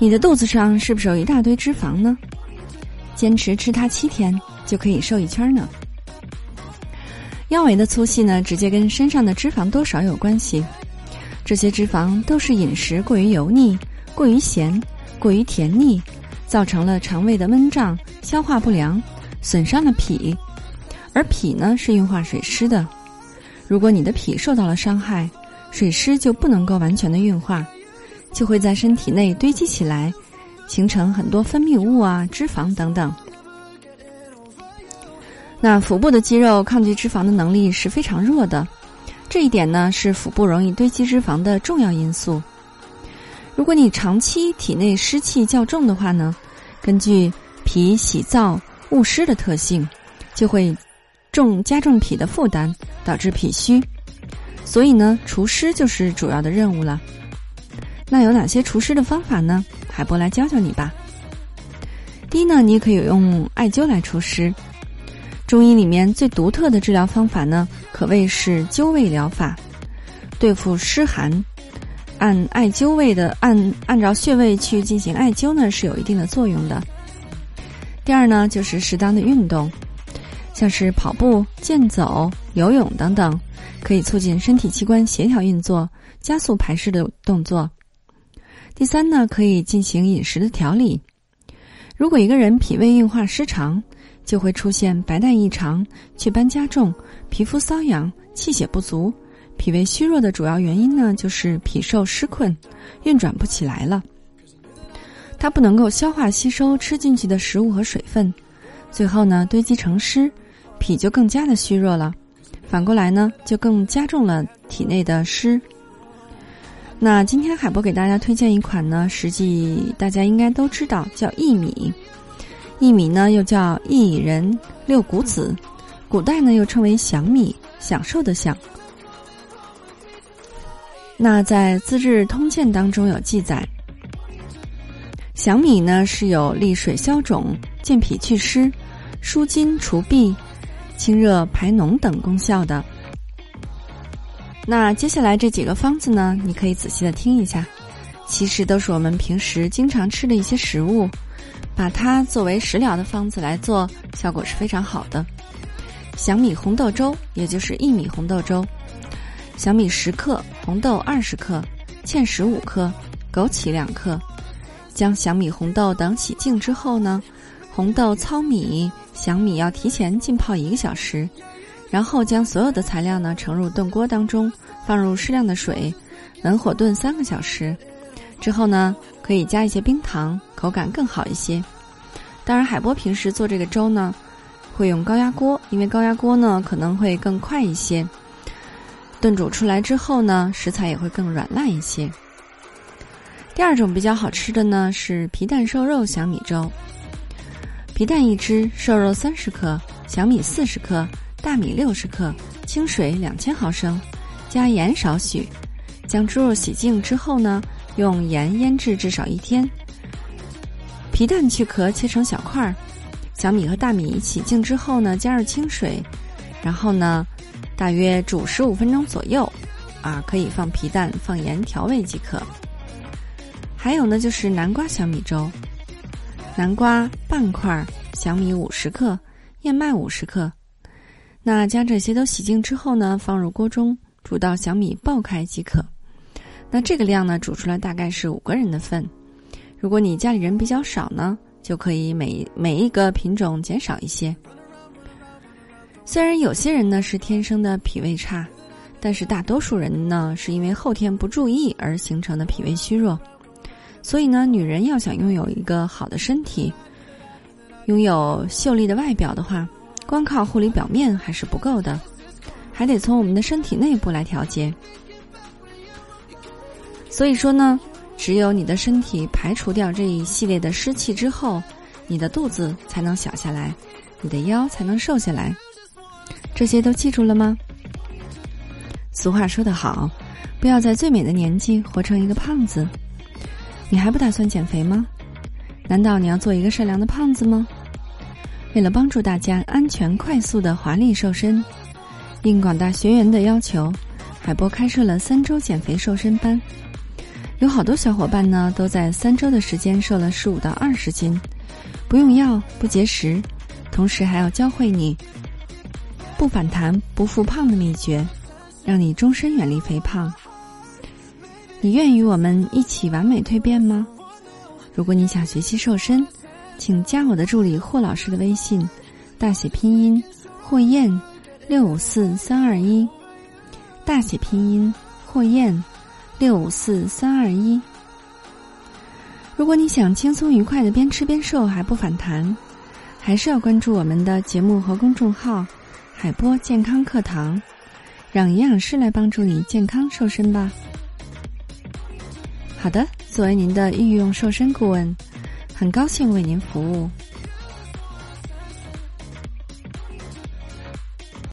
你的肚子上是不是有一大堆脂肪呢？坚持吃它七天。就可以瘦一圈呢。腰围的粗细呢，直接跟身上的脂肪多少有关系。这些脂肪都是饮食过于油腻、过于咸、过于甜腻，造成了肠胃的闷胀、消化不良，损伤了脾。而脾呢是运化水湿的，如果你的脾受到了伤害，水湿就不能够完全的运化，就会在身体内堆积起来，形成很多分泌物啊、脂肪等等。那腹部的肌肉抗拒脂肪的能力是非常弱的，这一点呢是腹部容易堆积脂肪的重要因素。如果你长期体内湿气较重的话呢，根据脾喜燥恶湿的特性，就会重加重脾的负担，导致脾虚。所以呢，除湿就是主要的任务了。那有哪些除湿的方法呢？海波来教教你吧。第一呢，你可以用艾灸来除湿。中医里面最独特的治疗方法呢，可谓是灸位疗法，对付湿寒，按艾灸位的按按照穴位去进行艾灸呢，是有一定的作用的。第二呢，就是适当的运动，像是跑步、健走、游泳等等，可以促进身体器官协调运作，加速排湿的动作。第三呢，可以进行饮食的调理。如果一个人脾胃运化失常，就会出现白带异常、雀斑加重、皮肤瘙痒、气血不足。脾胃虚弱的主要原因呢，就是脾受湿困，运转不起来了。它不能够消化吸收吃进去的食物和水分，最后呢堆积成湿，脾就更加的虚弱了。反过来呢，就更加重了体内的湿。那今天海波给大家推荐一款呢，实际大家应该都知道，叫薏米。薏米呢，又叫薏仁、六谷子，古代呢又称为享米，享受的享。那在《资治通鉴》当中有记载，享米呢是有利水消肿、健脾祛湿、舒筋除痹、清热排脓等功效的。那接下来这几个方子呢，你可以仔细的听一下，其实都是我们平时经常吃的一些食物。把它作为食疗的方子来做，效果是非常好的。小米红豆粥，也就是薏米红豆粥，小米十克，红豆二十克，芡实五克，枸杞两克。将小米、红豆等洗净之后呢，红豆、糙米、小米要提前浸泡一个小时，然后将所有的材料呢盛入炖锅当中，放入适量的水，文火炖三个小时。之后呢，可以加一些冰糖，口感更好一些。当然，海波平时做这个粥呢，会用高压锅，因为高压锅呢可能会更快一些。炖煮出来之后呢，食材也会更软烂一些。第二种比较好吃的呢是皮蛋瘦肉小米粥。皮蛋一只，瘦肉三十克，小米四十克，大米六十克，清水两千毫升，加盐少许。将猪肉洗净之后呢。用盐腌制至少一天。皮蛋去壳切成小块儿，小米和大米洗净之后呢，加入清水，然后呢，大约煮十五分钟左右，啊，可以放皮蛋、放盐调味即可。还有呢，就是南瓜小米粥，南瓜半块，小米五十克，燕麦五十克。那将这些都洗净之后呢，放入锅中煮到小米爆开即可。那这个量呢，煮出来大概是五个人的份。如果你家里人比较少呢，就可以每每一个品种减少一些。虽然有些人呢是天生的脾胃差，但是大多数人呢是因为后天不注意而形成的脾胃虚弱。所以呢，女人要想拥有一个好的身体，拥有秀丽的外表的话，光靠护理表面还是不够的，还得从我们的身体内部来调节。所以说呢，只有你的身体排除掉这一系列的湿气之后，你的肚子才能小下来，你的腰才能瘦下来。这些都记住了吗？俗话说得好，不要在最美的年纪活成一个胖子。你还不打算减肥吗？难道你要做一个善良的胖子吗？为了帮助大家安全、快速的华丽瘦身，应广大学员的要求，海波开设了三周减肥瘦身班。有好多小伙伴呢，都在三周的时间瘦了十五到二十斤，不用药、不节食，同时还要教会你不反弹、不复胖的秘诀，让你终身远离肥胖。你愿与我们一起完美蜕变吗？如果你想学习瘦身，请加我的助理霍老师的微信，大写拼音霍燕六五四三二一，大写拼音霍燕六五四三二一。如果你想轻松愉快的边吃边瘦还不反弹，还是要关注我们的节目和公众号“海波健康课堂”，让营养师来帮助你健康瘦身吧。好的，作为您的御用瘦身顾问，很高兴为您服务。